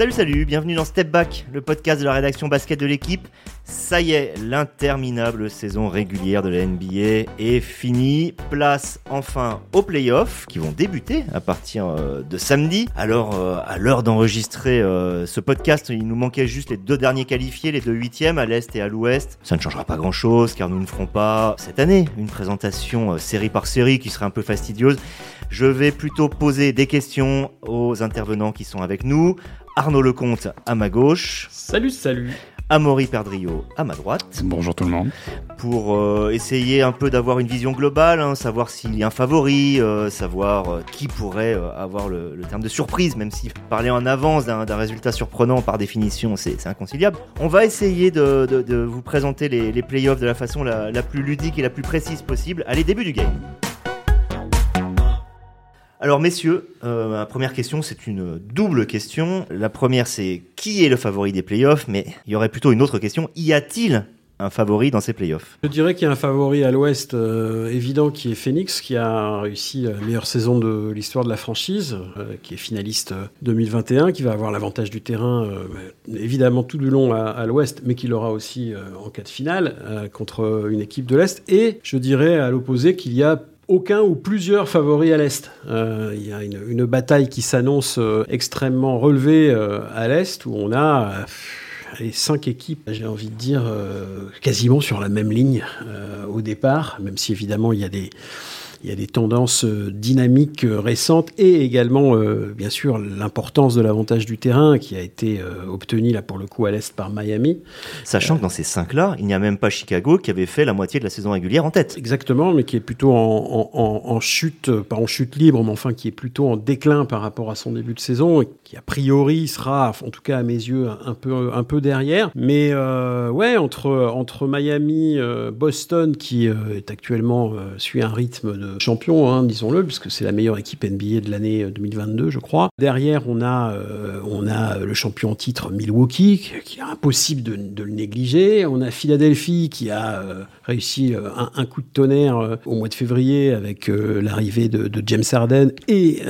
Salut, salut, bienvenue dans Step Back, le podcast de la rédaction basket de l'équipe. Ça y est, l'interminable saison régulière de la NBA est finie. Place enfin aux playoffs qui vont débuter à partir euh, de samedi. Alors, euh, à l'heure d'enregistrer euh, ce podcast, il nous manquait juste les deux derniers qualifiés, les deux huitièmes à l'Est et à l'Ouest. Ça ne changera pas grand-chose car nous ne ferons pas cette année une présentation série par série qui serait un peu fastidieuse. Je vais plutôt poser des questions aux intervenants qui sont avec nous. Arnaud Lecomte à ma gauche. Salut, salut. Amaury Perdrio à ma droite. Bonjour tout le monde. Pour euh, essayer un peu d'avoir une vision globale, hein, savoir s'il y a un favori, euh, savoir euh, qui pourrait avoir le, terme de surprise, même si parler en avance d'un résultat surprenant par définition, c'est inconciliable. On va essayer de, vous présenter les, les playoffs de la façon la, la plus ludique et la plus précise possible. Allez, début du game. Alors messieurs, euh, ma première question, c'est une double question. La première, c'est qui est le favori des playoffs? Mais il y aurait plutôt une autre question. Y a-t-il un favori dans ces playoffs? Je dirais qu'il y a un favori à l'ouest euh, évident qui est Phoenix, qui a réussi la meilleure saison de l'histoire de la franchise, euh, qui est finaliste 2021, qui va avoir l'avantage du terrain évidemment tout du long à, à l'ouest, mais qui l'aura aussi en cas de finale contre une équipe de l'est. Et je dirais à l'opposé qu'il y a aucun ou plusieurs favoris à l'Est. Euh, il y a une, bataille qui s'annonce euh, extrêmement relevée euh, à l'Est, où on a les cinq équipes, j'ai envie de dire, quasiment sur la même ligne au départ, même si évidemment il y a des il y a des tendances euh, dynamiques euh, récentes et également, euh, bien sûr, l'importance de l'avantage du terrain qui a été obtenu là pour le coup à l'est par Miami. Sachant que dans ces cinq-là, il n'y a même pas Chicago qui avait fait la moitié de la saison régulière en tête. Exactement, mais qui est plutôt en, en, chute, pas en chute libre, mais enfin qui est plutôt en déclin par rapport à son début de saison et qui a priori sera, en tout cas à mes yeux, un peu, un peu derrière. Mais ouais, entre, entre Miami, Boston qui est actuellement suit un rythme de champion, hein, disons-le, puisque c'est la meilleure équipe NBA de l'année 2022, euh, je crois. Derrière, on a, euh, on a le champion titre Milwaukee, qui est impossible de, le négliger. On a Philadelphie qui a euh, réussi un, coup de tonnerre au mois de février avec l'arrivée de, James Harden et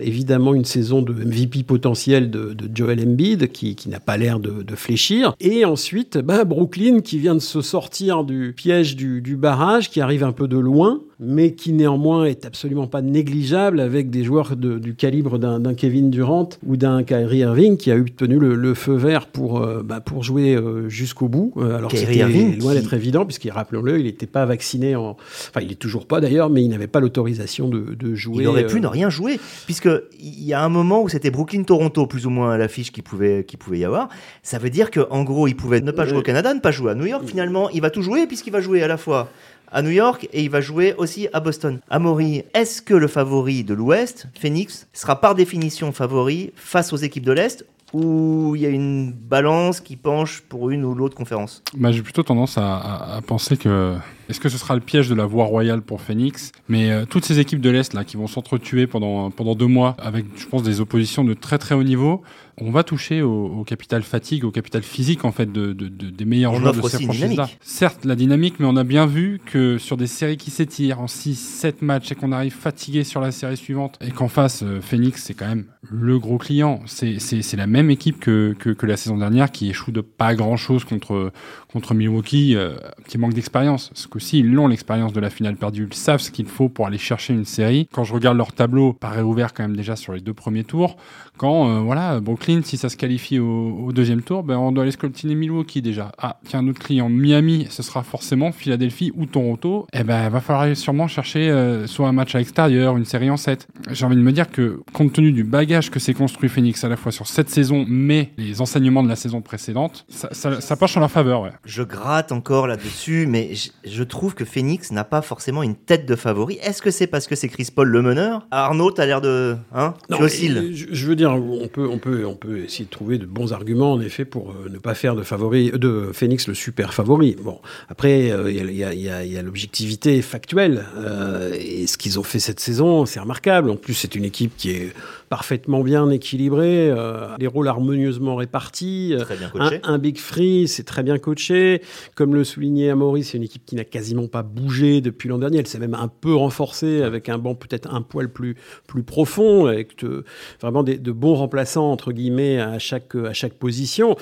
évidemment une saison de MVP potentiel de, Joel Embiid qui, qui n'a pas l'air de, fléchir. Et ensuite, bah, Brooklyn qui vient de se sortir du piège du barrage, qui arrive un peu de loin mais qui néanmoins est absolument pas négligeable avec des joueurs du calibre d'un Kevin Durant ou d'un Kyrie Irving qui a obtenu le, feu vert pour, euh, bah, pour jouer euh, jusqu'au bout. Euh, alors c'était loin d'être évident, puisqu'il, rappelons-le, il n'était pas vacciné, en... enfin il est toujours pas d'ailleurs, mais il n'avait pas l'autorisation de, de, jouer. Il aurait pu ne rien jouer, puisqu'il y a un moment où c'était Brooklyn-Toronto, plus ou moins l'affiche qui pouvait, qui pouvait y avoir. Ça veut dire qu'en gros, il pouvait ne pas jouer au Canada, ne pas jouer à New York. Finalement, il va tout jouer puisqu'il va jouer à la fois à New York et il va jouer aussi à Boston. Amaury, est-ce que le favori de l'Ouest, Phoenix, sera par définition favori face aux équipes de l'Est ou il y a une balance qui penche pour une ou l'autre conférence? Bah, J'ai plutôt tendance à, penser que est-ce que ce sera le piège de la voie royale pour Phoenix Mais euh, toutes ces équipes de l'Est là qui vont s'entretuer pendant, pendant deux mois avec, je pense, des oppositions de très très haut niveau, on va toucher au, capital fatigue, au capital physique en fait de, des meilleurs joueurs de ces franchises-là. Certes, la dynamique, mais on a bien vu que sur des séries qui s'étirent en 6-7 matchs et qu'on arrive fatigué sur la série suivante et qu'en face, euh, Phoenix, c'est quand même le gros client. C'est la même équipe que, que, la saison dernière qui échoue de pas grand-chose contre, contre Milwaukee, euh, qui manque d'expérience. Parce qu'aussi, ils l'ont l'expérience de la finale perdue. Ils savent ce qu'il faut pour aller chercher une série. Quand je regarde leur tableau, paraît ouvert quand même déjà sur les deux premiers tours. Quand, euh, voilà, Brooklyn, si ça se qualifie au, deuxième tour, ben, on doit aller scoltiner Milwaukee déjà. Ah, tiens, notre client Miami, ce sera forcément Philadelphie ou Toronto. Eh ben, va falloir sûrement chercher euh, soit un match à l'extérieur, une série en 7. J'ai envie de me dire que, compte tenu du bagage que s'est construit Phoenix à la fois sur cette saison, mais les enseignements de la saison précédente, ça, ça, ça penche en leur faveur, ouais. Je gratte encore là-dessus, mais je, trouve que Phoenix n'a pas forcément une tête de favori. Est-ce que c'est parce que c'est Chris Paul le meneur? Arnaud, t'as l'air de... Hein? Non, je, je veux dire, on peut, on, peut, on peut essayer de trouver de bons arguments, en effet, pour euh, ne pas faire de, favori, de Phoenix le super favori. Bon, après, il y a, y a l'objectivité factuelle. Euh, et ce qu'ils ont fait cette saison, c'est remarquable. En plus, c'est une équipe qui est parfaitement bien équilibré, euh, les rôles harmonieusement répartis. Très bien coaché. Un, un Big Free, c'est très bien coaché. Comme le soulignait Amaury, c'est une équipe qui n'a quasiment pas bougé depuis l'an dernier. Elle s'est même un peu renforcée avec un banc peut-être un poil plus, plus profond, avec de, vraiment des, de bons remplaçants, entre guillemets, à chaque, à chaque position.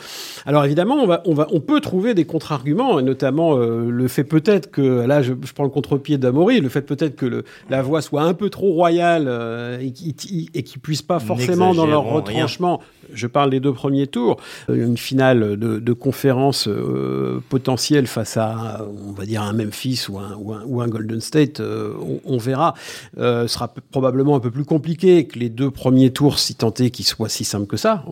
Alors évidemment, on, va, on, va, on peut trouver des contre-arguments, et notamment euh, le fait peut-être que, là je, je prends le contre-pied d'Amaury, le fait peut-être que le, la voix soit un peu trop royale euh, et qu'ils et qu'ils pas forcément dans leur rien. retranchement, je parle des deux premiers tours, euh, une finale de, de conférence euh, potentielle face à, on va dire, un Memphis ou un, ou un, ou un Golden State, euh, on, on verra, euh, sera probablement un peu plus compliqué que les deux premiers tours, si tant est qu'ils soient si simples que ça.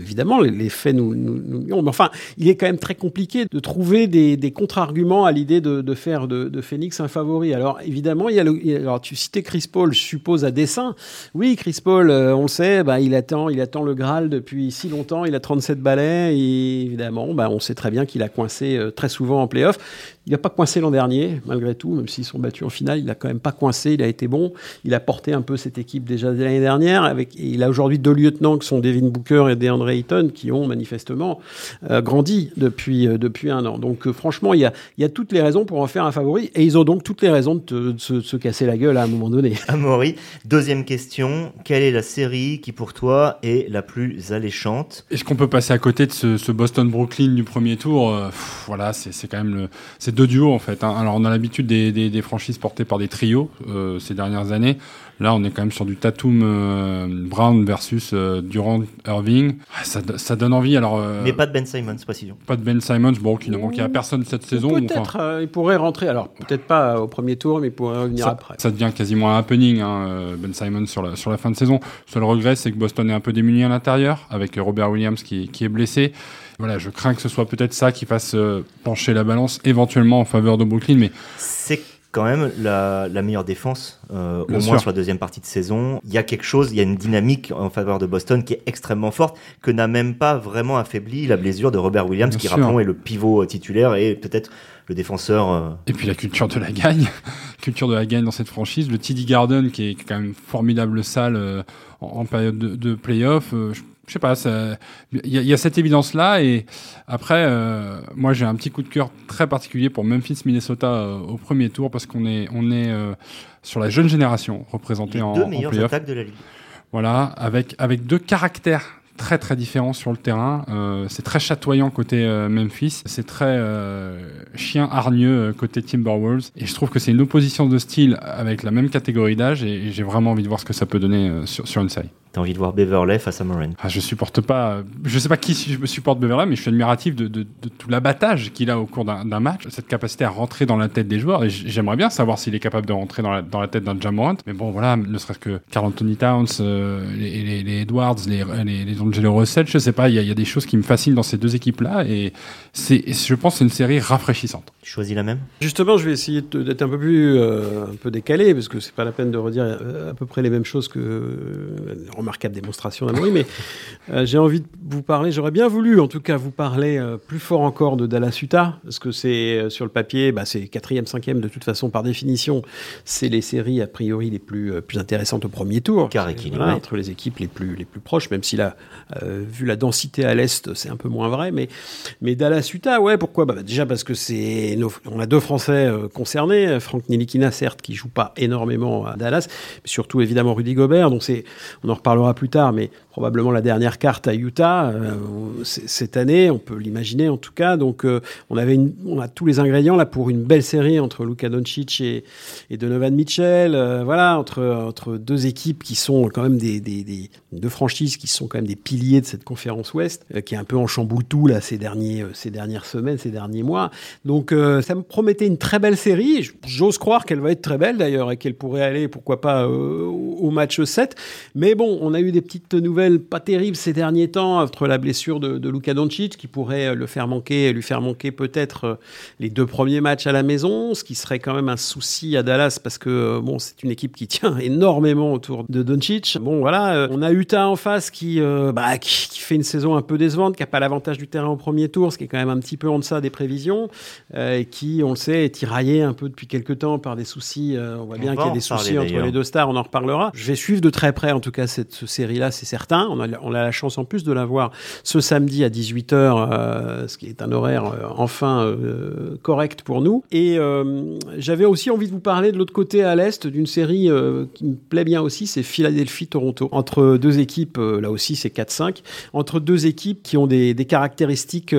Évidemment, les, les faits nous, nous, nous. Mais enfin, il est quand même très compliqué de trouver des, des contre-arguments à l'idée de, de faire de, de Phoenix un favori. Alors, évidemment, il y a le, il y a- alors, tu citais Chris Paul, je suppose, à dessein. Oui, Chris Paul, euh, on sait, bah, il, attend, il attend le Graal depuis si longtemps. Il a 37 balais et évidemment, bah, on sait très bien qu'il a coincé euh, très souvent en playoff. Il n'a pas coincé l'an dernier, malgré tout, même s'ils sont battus en finale. Il n'a quand même pas coincé. Il a été bon. Il a porté un peu cette équipe déjà de l'année dernière. Avec, et il a aujourd'hui deux lieutenants qui sont Devin Booker et DeAndre Ayton qui ont manifestement euh, grandi depuis, euh, depuis un an. Donc, euh, franchement, il y, a, il y a toutes les raisons pour en faire un favori. Et ils ont donc toutes les raisons de, te- de se, de se casser la gueule à un moment donné. Amaury, deuxième question. Quelle est la série qui, pour toi, est la plus alléchante? Est-ce qu'on peut passer à côté de ce, ce Boston-Brooklyn du premier tour? Pff, Voilà, c'est c'est quand même le, c'est deux duos en fait. hein. Alors on a l'habitude des, des, des franchises portées par des trios euh, ces dernières années. Là, on est quand même sur du Tatum euh, Brown versus euh, Durant Irving. Ah, Ça, do- ça donne envie. Alors euh, Mais pas de Ben Simons, précision. pas de Ben Simons, bon, qui ne manquait à personne cette saison. Enfin, Peut-être, euh, il pourrait rentrer. Alors, peut-être pas au premier tour, mais il pourrait revenir ça, après. ça devient quasiment un happening, hein, Ben Simon sur la, sur la fin de saison. Seul regret, c'est que Boston est un peu démuni à l'intérieur, avec Robert Williams qui, qui est blessé. Voilà, je crains que ce soit peut-être ça qui fasse euh, pencher la balance éventuellement en faveur de Brooklyn, mais C'est quand même la, la meilleure défense, euh, au moins sûr. sur la deuxième partie de saison. Il y a quelque chose, il y a une dynamique en faveur de Boston qui est extrêmement forte, que n'a même pas vraiment affaibli la blessure de Robert Williams, Bien qui, sûr. rappelons, est le pivot euh, titulaire et peut-être le défenseur. euh, Et puis la culture de la gagne, culture de la gagne dans cette franchise, le TD Garden qui est quand même formidable salle euh, en, en période de, de playoff. je, je sais pas, il y, y a cette évidence là et après, euh, moi j'ai un petit coup de cœur très particulier pour Memphis, Minnesota euh, au premier tour parce qu'on est on est euh, sur la jeune génération représentée les en, deux en meilleures attaques de la ligue. Voilà, avec, avec deux caractères très très différents sur le terrain. Euh, c'est très chatoyant côté euh, Memphis, c'est très euh, chien hargneux euh, côté Timberwolves. Et je trouve que c'est une opposition de style avec la même catégorie d'âge et, et j'ai vraiment envie de voir ce que ça peut donner euh, sur, sur une série. T'as envie de voir Beverley face à Moran. Ah, je supporte pas, je sais pas qui su- supporte Beverley, mais je suis admiratif de, de, de tout l'abattage qu'il a au cours d'un match, cette capacité à rentrer dans la tête des joueurs. Et j'aimerais bien savoir s'il est capable de rentrer dans la, dans la tête d'un Jamorant. Mais bon, voilà, ne serait-ce que Carl Anthony Towns, euh, les, les, les Edwards, les, les, les Angelo Russell, je sais pas, il y, a- il y a des choses qui me fascinent dans ces deux équipes-là. Et c'est, je pense que c'est une série rafraîchissante. Tu choisis la même? Justement, je vais essayer d'être un peu plus euh, un peu décalé parce que c'est pas la peine de redire euh, à peu près les mêmes choses que euh, remarquable démonstration d'Amaury, mais euh, j'ai envie de vous parler. J'aurais bien voulu, en tout cas, vous parler euh, plus fort encore de Dallas Utah parce que c'est euh, sur le papier, bah, c'est quatrième, cinquième de toute façon par définition. C'est les séries a priori les plus plus intéressantes au premier tour. Car voilà, entre les équipes les plus les plus proches, même si là, vu la densité à l'est, c'est un peu moins vrai, mais mais Dallas Utah, ouais, pourquoi? Bah, bah, Déjà parce que c'est nos- on a deux Français concernés, Franck Nilikina certes qui joue pas énormément à Dallas, mais surtout évidemment Rudy Gobert, donc c'est on en reparlera plus tard, mais probablement la dernière carte à Utah euh, cette année, on peut l'imaginer en tout cas. Donc euh, on avait on a tous les ingrédients là pour une belle série entre Luka Doncic et, Donovan Mitchell, euh, voilà entre entre deux équipes qui sont quand même des, des, deux franchises qui sont quand même des piliers de cette conférence Ouest, qui est un peu en chamboule tout là ces derniers ces dernières semaines, ces derniers mois. Donc ça me promettait une très belle série. J'ose croire qu'elle va être très belle d'ailleurs et qu'elle pourrait aller pourquoi pas au match 7. Mais bon, on a eu des petites nouvelles pas terribles ces derniers temps entre la blessure de, de Luka Doncic qui pourrait euh, le faire manquer, lui faire manquer peut-être euh, les deux premiers matchs à la maison, ce qui serait quand même un souci à Dallas parce que euh, bon, c'est une équipe qui tient énormément autour de Doncic. Bon voilà, on a Utah en face qui, euh, bah, qui, qui fait une saison un peu décevante, qui a pas l'avantage du terrain au premier tour, ce qui est quand même un petit peu en deçà des prévisions, euh, et qui, on le sait, est tiraillé un peu depuis quelques temps par des soucis. euh, on voit On bien qu'il y a des soucis entre les deux stars, on en reparlera. Je vais suivre de très près, en tout cas, cette série-là, c'est certain. On a, on a la chance en plus de la voir ce samedi à 18h, euh, ce qui est un horaire euh, enfin euh, correct pour nous. Et j'avais aussi envie de vous parler de l'autre côté à l'Est d'une série qui me plaît bien aussi, c'est Philadelphie-Toronto. Entre deux équipes, là aussi c'est 4-5, entre deux équipes qui ont des, des caractéristiques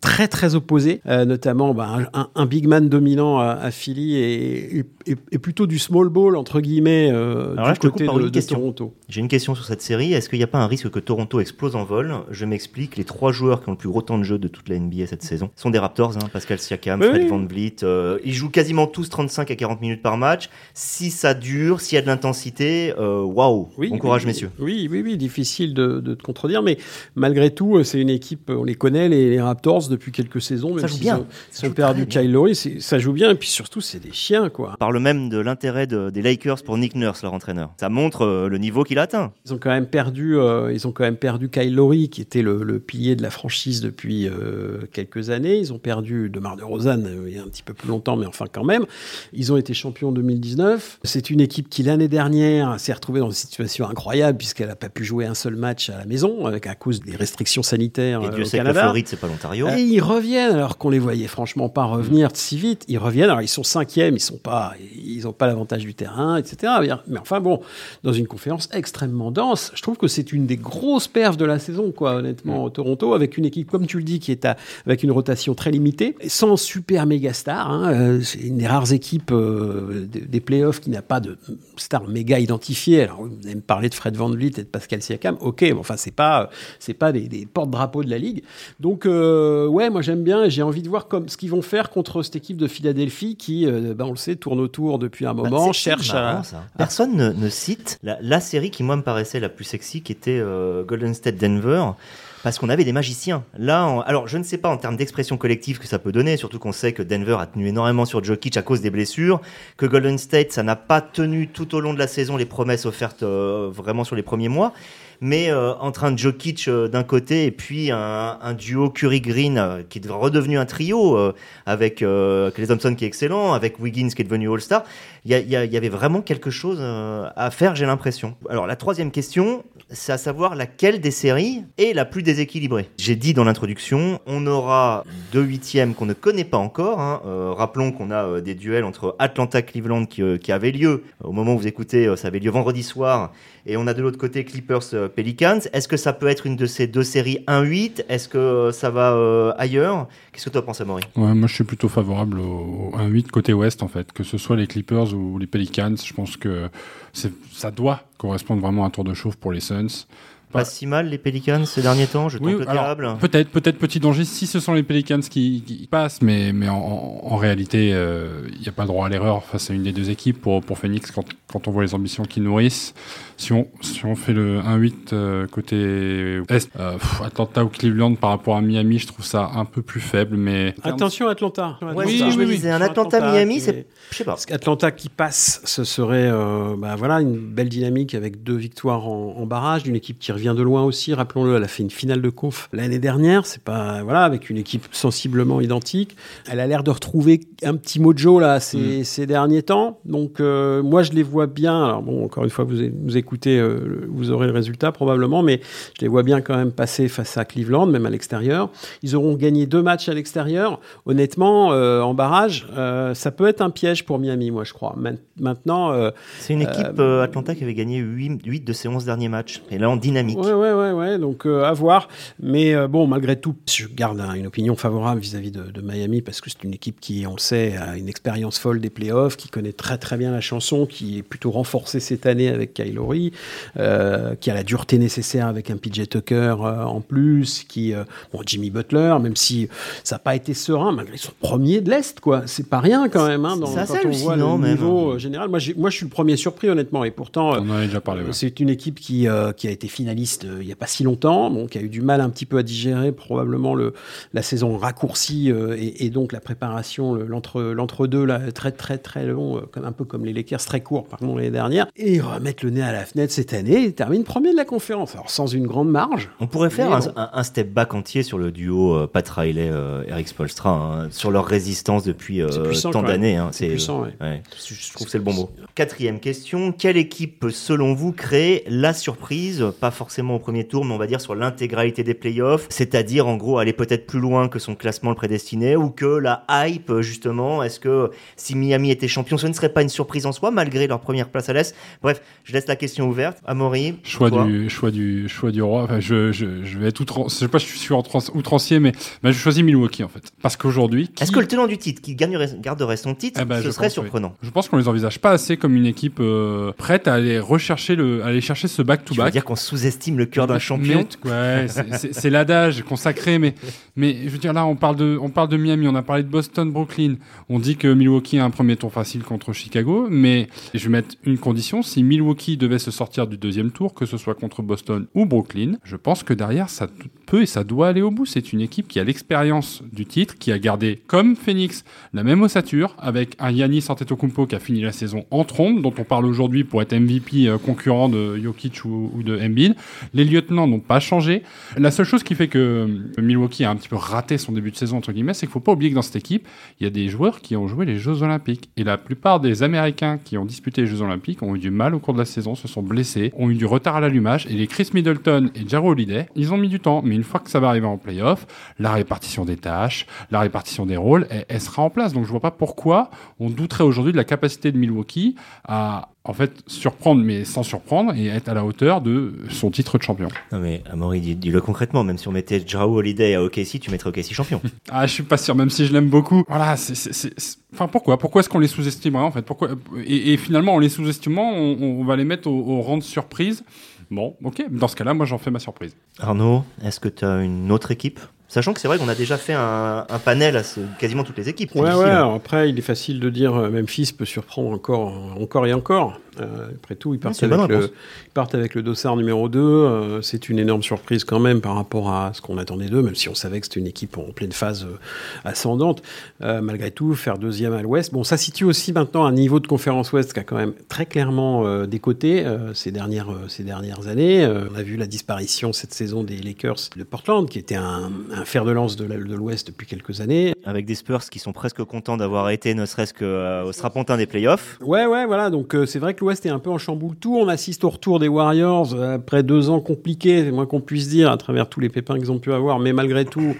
très très opposées, notamment bah, un, un big man dominant à, à Philly et, et, et plutôt du small ball, entre guillemets, euh, Alors là, du je te côté coupe par de, une de question. Toronto. J'ai une question sur cette série. Est-ce qu'il n'y a pas un risque que Toronto explose en vol? Je m'explique. Les trois joueurs qui ont le plus gros temps de jeu de toute la NBA cette saison sont des Raptors. hein. Pascal Siakam, Oui, Fred. Van Vliet. euh, ils jouent quasiment tous 35 à 40 minutes par match. Si ça dure, s'il y a de l'intensité, euh, waouh Oui, Bon courage, oui, messieurs. Oui, oui, oui, difficile de, de te contredire, mais malgré tout, euh, c'est une équipe, on les connaît, les, les Raptors, depuis quelques saisons, même Ça joue bien. ils ont perdu. Kyle Lowry, ça joue bien, et puis surtout, c'est des chiens, quoi. On parle même de l'intérêt de- des Lakers pour Nick Nurse, leur entraîneur. Ça montre euh, le niveau qu'il atteint. Ils ont quand même perdu, euh, ils ont quand même perdu Kyle Lowry, qui était le, le pilier de la franchise depuis euh, quelques années. Ils ont perdu DeMar DeRozan euh, il y a un petit peu plus longtemps, mais enfin quand même. Ils ont été champions en 2019. C'est une équipe qui l'année dernière s'est retrouvée dans une situation incroyable puisqu'elle n'a pas pu jouer un seul match à la maison avec à cause des restrictions sanitaires Et euh, Dieu au sait que la. Floride, c'est pas l'Ontario. Et ils reviennent alors qu'on les voyait franchement pas revenir si vite. Ils reviennent, alors ils sont cinquièmes, ils sont pas, ils ont pas l'avantage du terrain, etc. Mais enfin bon, dans une conférence extrêmement je trouve que c'est une des grosses perfs de la saison, quoi, honnêtement, au Toronto, avec une équipe comme tu le dis qui est à, avec une rotation très limitée, sans super méga star. Hein, Euh, c'est une des rares équipes euh, des, des playoffs qui n'a pas de star méga identifiée. Alors vous allez me parler de Fred Van Vliet et de Pascal Siakam, ok, mais enfin c'est pas, c'est pas des, des porte-drapeaux de la ligue. Donc euh, ouais, moi j'aime bien et j'ai envie de voir comme ce qu'ils vont faire contre cette équipe de Philadelphie qui, ben, on le sait, tourne autour depuis un Bah, moment, cherche marrant, à. Personne ne, ne cite la, la série qui, moi, me paraissait la plus sexy, qui était euh, Golden State Denver. Parce qu'on avait des magiciens. Là, en- alors je ne sais pas en termes d'expression collective que ça peut donner, surtout qu'on sait que Denver a tenu énormément sur Jokic à cause des blessures, que Golden State, ça n'a pas tenu tout au long de la saison les promesses offertes euh, vraiment sur les premiers mois. Mais euh, entre un Jokic euh, d'un côté et puis un, duo Curry-Green qui est redevenu un trio avec Klay Thompson qui est excellent, avec Wiggins qui est devenu All-Star, il y, avait vraiment quelque chose euh, à faire, j'ai l'impression. Alors la troisième question, c'est à savoir laquelle des séries est la plus déséquilibrée. J'ai dit dans l'introduction, on aura deux huitièmes qu'on ne connaît pas encore. hein. Euh, rappelons qu'on a euh, des duels entre Atlanta-Cleveland qui, euh, avaient lieu au moment où vous écoutez, ça avait lieu vendredi soir, et on a de l'autre côté Clippers-Pelicans. Est-ce que ça peut être une de ces deux séries 1-8 Est-ce que ça va ailleurs? Qu'est-ce que toi penses, Amaury? Moi, je suis plutôt favorable au 1-8 côté ouest, en fait. Que ce soit les Clippers ou les Pelicans, je pense que ça doit correspondre vraiment à un tour de chauffe pour les Suns. Pas si mal les Pelicans ces derniers temps, je tente Oui, le alors, diable. peut-être, peut-être petit danger si ce sont les Pelicans qui, qui passent, mais, mais en, réalité, euh, il n'y a pas droit à l'erreur face à une des deux équipes pour, pour Phoenix quand, quand on voit les ambitions qu'ils nourrissent. Si on, si on fait le 1-8 euh, côté Est, euh, pff, Atlanta ou Cleveland par rapport à Miami, je trouve ça un peu plus faible, mais Attention Atlanta. Ouais, Oui, je me oui, oui. disais, un Atlanta-Miami, c'est. est- Je sais pas. Parce qu'Atlanta qui passe, ce serait euh, bah voilà, une belle dynamique avec deux victoires en, en barrage, d'une équipe qui revient de loin aussi. Rappelons-le, elle a fait une finale de conf l'année dernière. C'est pas voilà, avec une équipe sensiblement identique. Elle a l'air de retrouver un petit mojo là ces, ces derniers temps. Donc euh, moi je les vois bien. Alors bon, encore une fois, vous, vous écoutez, euh, vous aurez le résultat probablement, mais je les vois bien quand même passer face à Cleveland, même à l'extérieur. Ils auront gagné deux matchs à l'extérieur. Honnêtement, euh, en barrage, ça peut être un piège pour Miami, moi je crois. Main- Maintenant, C'est une équipe Atlanta qui avait gagné 8, 8 de ses 11 derniers matchs. Et là, en dynamique. Ouais, ouais, ouais, ouais. Donc euh, à voir. Mais euh, bon, malgré tout, je garde hein, une opinion favorable vis-à-vis de, de Miami parce que c'est une équipe qui, on le sait, a une expérience folle des playoffs, qui connaît très très bien la chanson, qui est plutôt renforcée cette année avec Kyle Lowry, euh, qui a la dureté nécessaire avec un PJ Tucker euh, en plus, qui, euh, bon, Jimmy Butler, même si ça n'a pas été serein, malgré son premier de l'Est, quoi. C'est pas rien quand même, hein, dans, quand on voit le même. niveau euh, général. Moi, moi, je suis le premier surpris, honnêtement, et pourtant. on en a déjà parlé. ouais. c'est une équipe qui, euh, qui a été finaliste finaliste il n'y a pas si longtemps, bon, qui a eu du mal un petit peu à digérer probablement le, la saison raccourcie et, et, donc la préparation, l'entre-deux, là, très très très long, comme, un peu comme les Lakers, très court, pardon, l'année dernière. Et remettre le nez à la fenêtre cette année, il termine premier de la conférence. Alors sans une grande marge. On pourrait faire un, step back entier sur le duo Pat Riley, Eric Spolstra, hein, sur leur résistance depuis tant d'années. Hein, c'est puissant, ouais. Je trouve que c'est le bon mot. Quatrième question, quelle équipe peut selon vous créer la surprise, pas forcément au premier tour, mais on va dire sur l'intégralité des playoffs, c'est-à-dire en gros aller peut-être plus loin que son classement le prédestiné ou que la hype justement, est-ce que si Miami était champion, ce ne serait pas une surprise en soi malgré leur première place à l'Est? Bref, je laisse la question ouverte. Amaury Choix du, choix du, choix du roi. Enfin, je, je, je vais être outrancier, je sais pas, je suis outrancier, mais je choisis Milwaukee en fait. Parce qu'aujourd'hui. Est-ce que le tenant du titre qui gagnerait, garderait son titre, eh ben, ce serait surprenant? Je pense qu'on les envisage pas assez comme une équipe euh, prête à aller rechercher le, aller chercher ce back to back. Tu veux dire qu'on sous-estime le cœur d'un champion c'est l'adage consacré, mais mais je veux dire là, on parle de, on parle de Miami, on a parlé de Boston, Brooklyn. On dit que Milwaukee a un premier tour facile contre Chicago, mais je vais mettre une condition si Milwaukee devait se sortir du deuxième tour, que ce soit contre Boston ou Brooklyn, je pense que derrière ça peut et ça doit aller au bout. C'est une équipe qui a l'expérience du titre, qui a gardé comme Phoenix la même ossature avec un Yannis Antetokounmpo qui a fini la saison en trombe, dont on parle aujourd'hui pour être MVP euh, concurrent de Jokic ou, de Embiid. Les lieutenants n'ont pas changé. La seule chose qui fait que euh, Milwaukee a un petit peu raté son début de saison, entre guillemets, c'est qu'il faut pas oublier que dans cette équipe, il y a des joueurs qui ont joué les Jeux Olympiques. Et la plupart des Américains qui ont disputé les Jeux Olympiques ont eu du mal au cours de la saison, se sont blessés, ont eu du retard à l'allumage. Et les Chris Middleton et Jaro Holiday, ils ont mis du temps. Mais une fois que ça va arriver en playoff, la répartition des tâches, la répartition des rôles, elle, elle sera en place. Donc je vois pas pourquoi on douterait aujourd'hui de la capacité de Milwaukee à en fait surprendre mais sans surprendre et être à la hauteur de son titre de champion. Non mais Amaury dis-le concrètement, même si on mettait Jao Holiday à OKC, tu mettrais OKC champion. ah, je suis pas sûr même si je l'aime beaucoup. Voilà, c'est enfin pourquoi? Pourquoi est-ce qu'on les sous-estimerait en fait? Pourquoi? Et, finalement en les sous-estimant, on, va les mettre au, au rang de surprise. Bon, OK, dans ce cas-là, moi j'en fais ma surprise. Arnaud, est-ce que tu as une autre équipe? Sachant que c'est vrai qu'on a déjà fait un, panel à quasiment toutes les équipes. Ouais, ouais, après, il est facile de dire euh, Memphis peut surprendre encore, encore et encore. Euh, après tout, ils partent, avec le, ils partent avec le dossard numéro 2. Euh, c'est une énorme surprise quand même par rapport à ce qu'on attendait d'eux, même si on savait que c'était une équipe en pleine phase euh, ascendante. malgré tout, faire deuxième à l'ouest. Bon, ça situe aussi maintenant un niveau de conférence ouest qui a quand même très clairement décoté ces, dernières, ces dernières années. on a vu la disparition cette saison des Lakers de Portland, qui était un, un fer de lance de l'ouest depuis quelques années. Avec des Spurs qui sont presque contents d'avoir été ne serait-ce qu'au strapontin des playoffs. Ouais, ouais, voilà. Donc c'est vrai que l'ouest est un peu en chamboule tout. On assiste au retour des Warriors euh, après deux ans compliqués, c'est moins qu'on puisse dire, à travers tous les pépins qu'ils ont pu avoir. Mais malgré tout,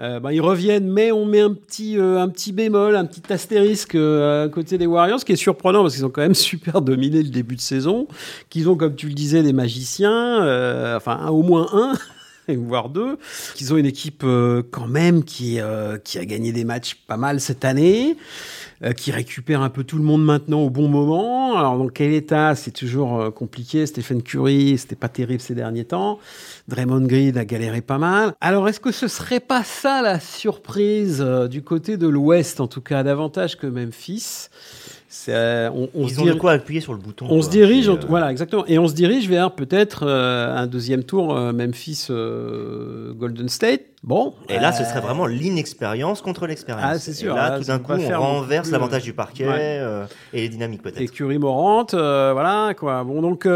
euh, bah, ils reviennent, mais on met un petit, euh, un petit bémol, un petit astérisque à côté des Warriors, ce qui est surprenant parce qu'ils ont quand même super dominé le début de saison, qu'ils ont, comme tu le disais, des magiciens, enfin au moins un. Voire deux, qu'ils ont une équipe quand même qui, qui a gagné des matchs pas mal cette année. Euh, qui récupère un peu tout le monde maintenant au bon moment. Alors dans quel état C'est toujours euh, compliqué. Stephen Curry, c'était pas terrible ces derniers temps. Draymond Green a galéré pas mal. Alors est-ce que ce serait pas ça la surprise euh, du côté de l'Ouest, en tout cas davantage que Memphis? On, on Ils ont de quoi appuyer sur le bouton. On se dirige, euh, voilà, exactement. Et on se dirige vers peut-être euh, un deuxième tour euh, Memphis Golden State. Bon. Et là, ce serait vraiment l'inexpérience contre l'expérience. Ah, c'est sûr. Et là, tout d'un coup, on renverse l'avantage du parquet et les dynamiques peut-être. Et Curie Morante, voilà quoi. Bon, donc.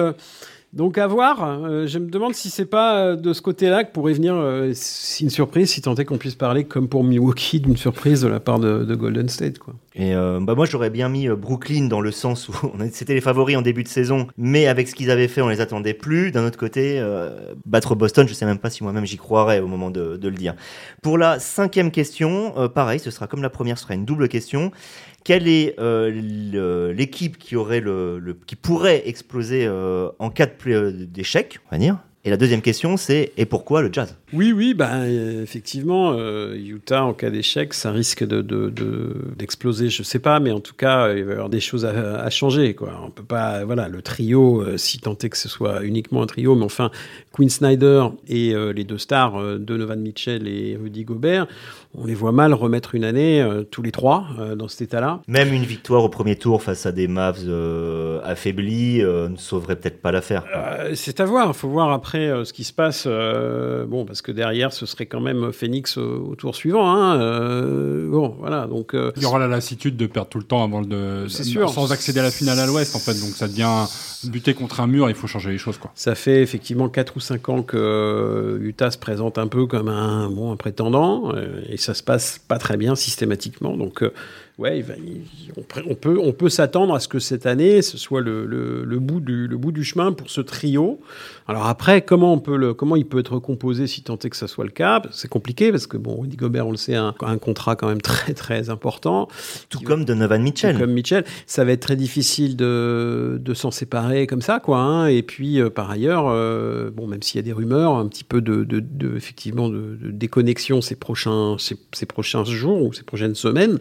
Donc à voir. Euh, je me demande si c'est pas euh, de ce côté-là que pourrait venir euh, une surprise, si tant est qu'on puisse parler comme pour Milwaukee d'une surprise de la part de, Golden State. Et bah moi j'aurais bien mis Brooklyn dans le sens où c'était les favoris en début de saison, mais avec ce qu'ils avaient fait on les attendait plus. D'un autre côté, battre Boston, je sais même pas si moi-même j'y croirais au moment de, le dire. Pour la cinquième question, pareil, ce sera comme la première, ce sera une double question quelle est euh, l'équipe qui pourrait exploser euh, en cas d'échec, on va dire? Et la deuxième question, c'est et pourquoi le jazz? Oui, oui, bah, effectivement, euh, Utah, en cas d'échec, ça risque d'exploser, de, de, je sais pas, mais en tout cas, il va y avoir des choses à, changer. On peut pas, voilà, le trio, si tant est que ce soit uniquement un trio, mais enfin, Quinn Snyder et les deux stars, Donovan Mitchell et Rudy Gobert, on les voit mal remettre une année euh, tous les trois euh, dans cet état-là. Même une victoire au premier tour face à des Mavs euh, affaiblis ne sauverait peut-être pas l'affaire. c'est à voir. Il faut voir après ce qui se passe. bon, parce que derrière, ce serait quand même Phoenix au, tour suivant. Hein, bon, voilà. Donc il y aura la lassitude de perdre tout le temps avant de, sûr. sans accéder à la finale à l'Ouest en fait. Donc ça devient buter contre un mur. Il faut changer les choses quoi. Ça fait effectivement 4 ou 5 ans que Utah se présente un peu comme un bon un prétendant et ça se passe pas très bien systématiquement. Donc, euh, ouais, on, peut, s'attendre à ce que cette année, ce soit le, bout du, le bout du chemin pour ce trio. Alors après, comment, on peut le, comment il peut être composé si tant est que ça soit le cas? C'est compliqué parce que, bon, Rudy Gobert, on le sait, a un, contrat quand même très, très important. Tout comme Donovan Mitchell. comme Mitchell. Ça va être très difficile de, de s'en séparer comme ça, quoi. Hein. Et puis, euh, par ailleurs, euh, bon, même s'il y a des rumeurs, un petit peu de, de, effectivement, de, déconnexion ces prochains, ces, ces, prochains jours ou ces prochaines semaines,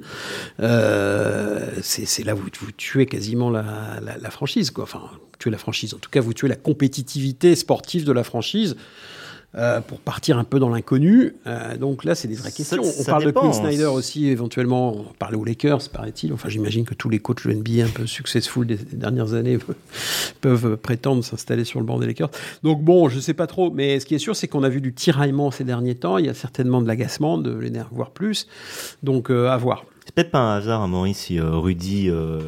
euh, c'est là où vous tuez quasiment la, la, franchise, quoi. Enfin, tuez la franchise. En tout cas, vous tuez la compétitivité sportive de la franchise. Euh, pour partir un peu dans l'inconnu. Euh, donc là, c'est des vraies questions. on parle de Quinn hein. Snyder aussi, éventuellement. On parlait aux Lakers, paraît-il. Enfin, j'imagine que tous les coachs de NBA un peu successful des, dernières années peuvent prétendre s'installer sur le banc des Lakers. Donc bon, je sais pas trop. Mais ce qui est sûr, c'est qu'on a vu du tiraillement ces derniers temps. Il y a certainement de l'agacement, de l'énergie, voire plus. Donc à voir. Peut-être pas un hasard, à hein, Maurice, si euh, Rudy, euh,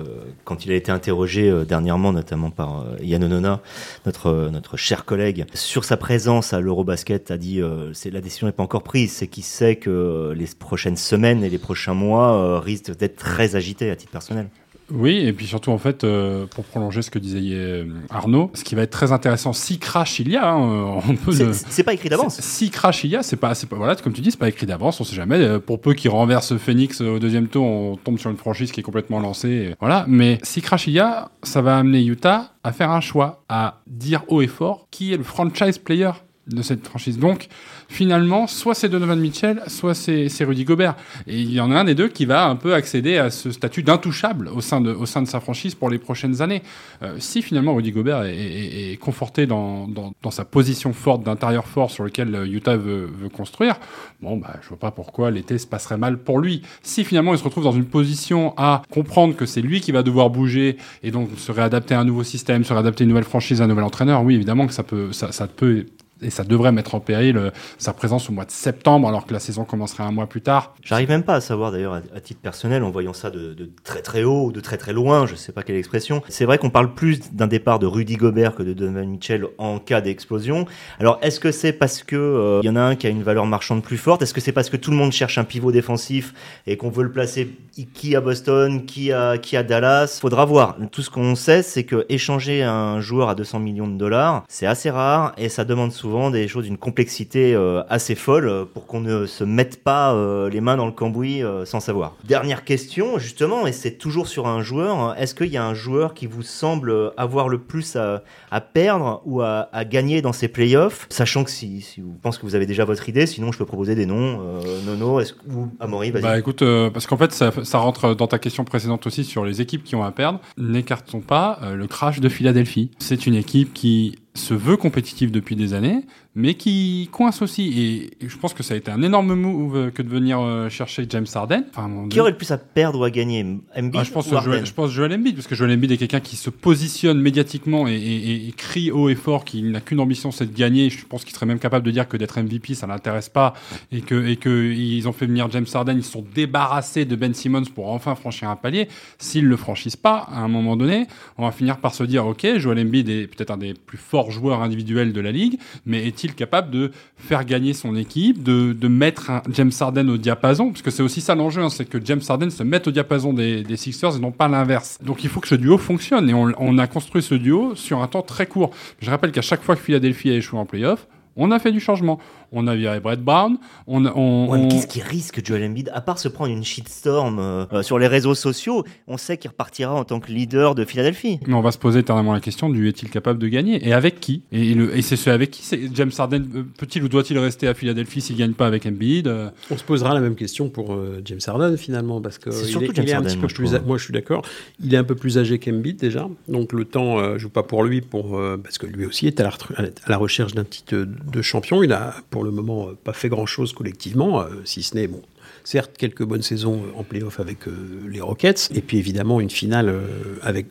quand il a été interrogé euh, dernièrement, notamment par Yann Onona, notre, notre cher collègue, sur sa présence à l'Eurobasket, a dit c'est la décision n'est pas encore prise, c'est qu'il sait que les prochaines semaines et les prochains mois risquent d'être très agités à titre personnel. Oui, et puis surtout, en fait, euh, pour prolonger ce que disait euh, Arnaud, ce qui va être très intéressant, si crash il y a, hein, on peut. C'est pas écrit d'avance. Si crash il y a, c'est pas, pas, voilà, comme tu dis, c'est pas écrit d'avance, on sait jamais. Euh, pour peu qu'il renverse Phoenix au deuxième tour, on tombe sur une franchise qui est complètement lancée. voilà, mais si crash il y a, ça va amener Utah à faire un choix, à dire haut et fort qui est le franchise player de cette franchise. Donc, finalement, soit c'est Donovan Mitchell, soit c'est Rudy Gobert. Et il y en a un des deux qui va un peu accéder à ce statut d'intouchable au, sein de, au sein de sa franchise pour les prochaines années. Euh, si finalement Rudy Gobert est, conforté dans, dans, sa position forte d'intérieur fort sur lequel Utah veut, veut construire, bon, bah, je vois pas pourquoi l'été se passerait mal pour lui. Si finalement il se retrouve dans une position à comprendre que c'est lui qui va devoir bouger et donc se réadapter à un nouveau système, se réadapter à une nouvelle franchise, à un nouvel entraîneur, oui, évidemment que ça peut, ça, ça peut et ça devrait mettre en péril euh, sa présence au mois de septembre alors que la saison commencerait un mois plus tard. J'arrive même pas à savoir d'ailleurs à, titre personnel en voyant ça de, très très haut ou de très très loin, je sais pas quelle expression. C'est vrai qu'on parle plus d'un départ de Rudy Gobert que de Donovan Mitchell en cas d'explosion. Alors est-ce que c'est parce que il euh, y en a un qui a une valeur marchande plus forte? Est-ce que c'est parce que tout le monde cherche un pivot défensif et qu'on veut le placer qui à Boston, qui à qui à Dallas? Faudra voir. Tout ce qu'on sait, c'est que échanger un joueur à 200 millions de dollars, c'est assez rare et ça demande souvent des choses d'une complexité euh, assez folle euh, pour qu'on ne se mette pas euh, les mains dans le cambouis sans savoir. Dernière question, justement, et c'est toujours sur un joueur. Hein. Est-ce qu'il y a un joueur qui vous semble avoir le plus à, perdre ou à, gagner dans ces playoffs? Sachant que si, vous pensez que vous avez déjà votre idée, sinon je peux proposer des noms. Nono ou Amaury, vas-y. Bah écoute, parce qu'en fait, ça, rentre dans ta question précédente aussi sur les équipes qui ont à perdre. N'écartons pas le crash de Philadelphie. C'est une équipe qui se veut compétitif depuis des années, mais qui coince aussi. Et je pense que ça a été un énorme move que de venir euh, chercher James Harden. Enfin, qui aurait le plus à perdre ou à gagner Embiid ah, je, pense ou Joel, je pense Joel Embiid, parce que Joel Embiid est quelqu'un qui se positionne médiatiquement et, et, et crie haut et fort qu'il n'a qu'une ambition, c'est de gagner. Je pense qu'il serait même capable de dire que d'être MVP, ça l'intéresse pas, et que et que ils ont fait venir James Harden, ils se sont débarrassés de Ben Simmons pour enfin franchir un palier. S'ils le franchissent pas, à un moment donné, on va finir par se dire, ok, Joel Embiid est peut-être un des plus forts joueur individuel de la ligue, mais est-il capable de faire gagner son équipe, de, de mettre un James Harden au diapason? Parce que c'est aussi ça l'enjeu, hein, c'est que James Harden se mette au diapason des, Sixers et non pas l'inverse. Donc il faut que ce duo fonctionne et on, on, a construit ce duo sur un temps très court. Je rappelle qu'à chaque fois que Philadelphie a échoué en playoff, on a fait du changement on a viré Brett Brown. On, on, Qu'est-ce qui risque Joel Embiid À part se prendre une shitstorm euh, euh, sur les réseaux sociaux, on sait qu'il repartira en tant que leader de Philadelphie. Mais on va se poser éternellement la question du est-il capable de gagner Et avec qui? Et, et c'est ce avec qui? James Harden euh, peut-il ou doit-il rester à Philadelphie s'il gagne pas avec Embiid On se posera la même question pour James Harden finalement parce que il est, il est, un petit peu plus. Moi, je suis d'accord. Il est un peu plus âgé qu'Embiid déjà, donc le temps ne joue pas pour lui pour parce que lui aussi est à la, à la recherche d'un titre de champion. Il a pour le moment pas fait grand-chose collectivement, euh, si ce n'est bon, Certes, quelques bonnes saisons en playoff avec les Rockets, et puis évidemment une finale avec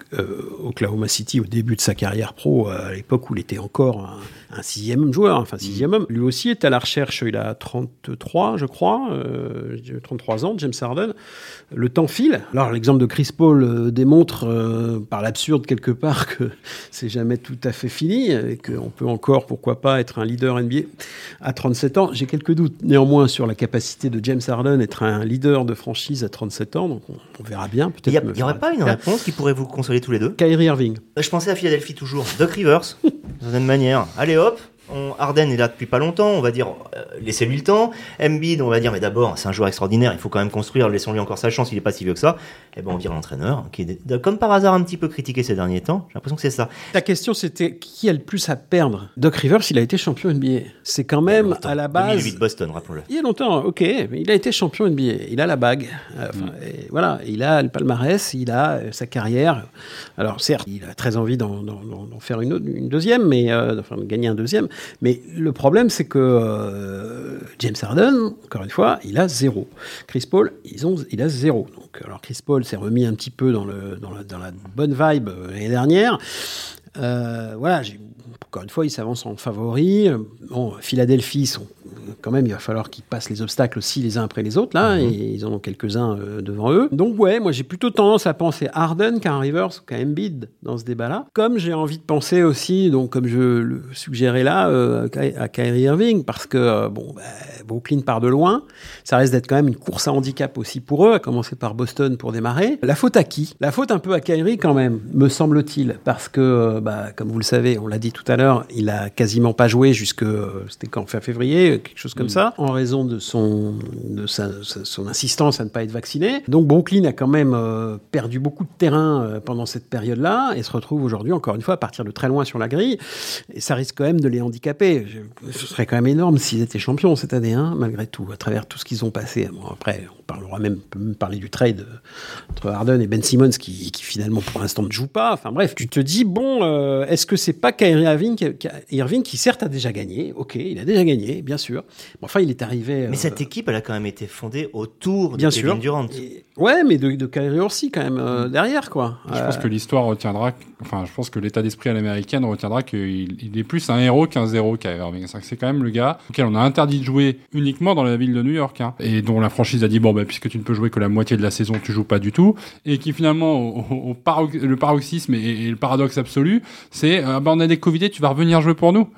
Oklahoma City au début de sa carrière pro, à l'époque où il était encore un sixième joueur, enfin sixième homme. Lui aussi est à la recherche, il a 33, je crois, 33 euh, ans, James Harden. Le temps file. Alors l'exemple de Chris Paul euh, démontre euh, par l'absurde quelque part que c'est jamais tout à fait fini et qu'on peut encore, pourquoi pas, être un leader NBA à 37 ans. J'ai quelques doutes néanmoins sur la capacité de James Harden d'être un leader de franchise à 37 ans, donc on, verra bien. Il n'y aurait pas une réponse qui pourrait vous consoler tous les deux? Kyrie Irving. Je pensais à Philadelphie toujours. Doc Rivers, d'une certaine manière. Allez hop, up. On, Arden est là depuis pas longtemps, on va dire, euh, laissez-lui le temps. Embiid, on va dire, mais d'abord, c'est un joueur extraordinaire, il faut quand même construire, laissons-lui encore sa chance, il est pas si vieux que ça. Et eh ben, on vire l'entraîneur, qui est, comme par hasard, un petit peu critiqué ces derniers temps. J'ai l'impression que c'est ça. Ta question, c'était qui a le plus à perdre? Doc Rivers, il a été champion NBA. C'est quand même à la base. 2008 Boston, rappelons-le. Il y a longtemps, ok, mais il a été champion NBA. Il a la bague. Euh, mm. voilà, il a le palmarès, il a euh, sa carrière. Alors, certes, il a très envie d'en faire une, une deuxième, mais enfin, de gagner un deuxième. Mais le problème, c'est que euh, James Harden, encore une fois, il a zéro. Chris Paul, ils ont, il a zéro. Donc, alors Chris Paul s'est remis un petit peu dans, la, bonne vibe euh, l'année dernière. Euh, voilà, encore une fois, ils s'avancent en favori. Bon, Philadelphie sont quand même, il va falloir qu'ils passent les obstacles aussi les uns après les autres, là, mhm. et ils en ont quelques-uns euh, devant eux. Donc, ouais, moi, j'ai plutôt tendance à penser Harden qu'à Rivers qu'à Embiid dans ce débat-là. Comme j'ai envie de penser aussi, donc, comme je le suggérais là, euh, à Kyrie Irving, parce que, euh, bon, bah, Brooklyn part de loin. Ça reste d'être quand même une course à handicap aussi pour eux, à commencer par Boston pour démarrer. La faute à qui? La faute un peu à Kyrie quand même, me semble-t-il, parce que, bah, comme vous le savez, on l'a dit tout à l'heure, il a quasiment pas joué jusque, c'était quand, fin février, quelque chose comme mm. ça, en raison de son, de sa, son insistance à ne pas être vacciné. Donc Brooklyn a quand même euh, perdu beaucoup de terrain euh, pendant cette période-là et se retrouve aujourd'hui, encore une fois, à partir de très loin sur la grille. Et ça risque quand même de les handicaper. ce serait quand même énorme s'ils étaient champions cette année, hein, malgré tout, à travers tout ce qu'ils ont passé. Bon, après, on parlera même, peut même parler du trade entre Harden et Ben Simmons qui, qui finalement pour l'instant ne joue pas. Enfin bref, tu te dis, bon, euh, est-ce que c'est pas Kyrie Irving, Irving qui certes a déjà gagné? Ok, il a déjà gagné, bien sûr enfin, il est arrivé. Mais cette euh, équipe, elle a quand même été fondée autour de Kevin Durant. Ouais, mais de, de Kyrie aussi quand même euh, derrière quoi. Je pense que l'histoire retiendra, enfin, je pense que l'état d'esprit à l'américaine retiendra qu'il il est plus un héros qu'un zéro Kyrie Irving. C'est quand même le gars auquel on a interdit de jouer uniquement dans la ville de New York, hein, et dont la franchise a dit bon, bah, puisque tu ne peux jouer que la moitié de la saison, tu joues pas du tout, et qui finalement, au, le paroxysme et, le paradoxe absolu, c'est ah, bah, on a des Covidés, tu vas revenir jouer pour nous.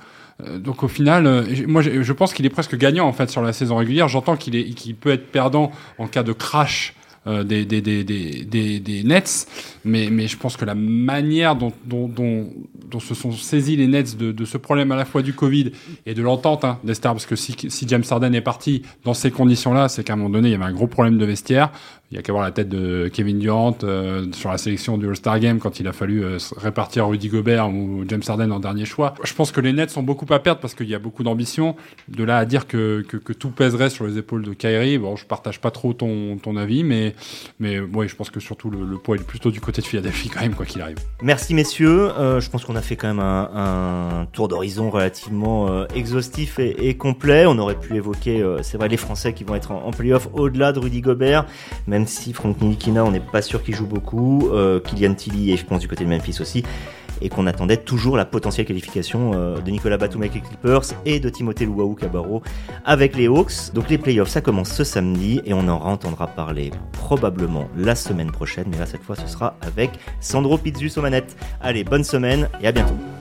Euh, donc au final, euh, moi je pense qu'il est presque gagnant en fait sur la saison régulière. J'entends qu'il est, qu'il peut être perdant en cas de crash euh, des, des, des, des, des, Nets, mais, mais je pense que la manière dont, dont, dont, dont se sont saisis les Nets de, de, ce problème à la fois du Covid et de l'entente hein, des parce que si, si James Harden est parti dans ces conditions-là, c'est qu'à un moment donné, il y avait un gros problème de vestiaire. Il y a qu'à voir la tête de Kevin Durant euh, sur la sélection du All-Star Game quand il a fallu euh, répartir Rudy Gobert ou James Harden en dernier choix. Je pense que les Nets sont beaucoup à perdre parce qu'il y a beaucoup d'ambition. De là à dire que, que, tout pèserait sur les épaules de Kyrie, bon, je partage pas trop ton, ton avis, mais, mais ouais, je pense que surtout le, poids est plutôt du côté de Philadelphie quand même, quoi qu'il arrive. Merci messieurs. Euh, je pense qu'on a fait quand même un, tour d'horizon relativement exhaustif et, et, complet. On aurait pu évoquer, c'est vrai, les Français qui vont être en, en playoff au-delà de Rudy Gobert. Mais même si Frank Nilikina, on n'est pas sûr qu'il joue beaucoup, euh, Kylian Tilly et je pense du côté de Memphis aussi, et qu'on attendait toujours la potentielle qualification euh, de Nicolas Batum avec les Clippers et de Timothée Luau Cabarro avec les Hawks. Donc les playoffs, ça commence ce samedi et on en entendra parler probablement la semaine prochaine, mais là cette fois ce sera avec Sandro Pizzus aux manettes. Allez, bonne semaine et à bientôt.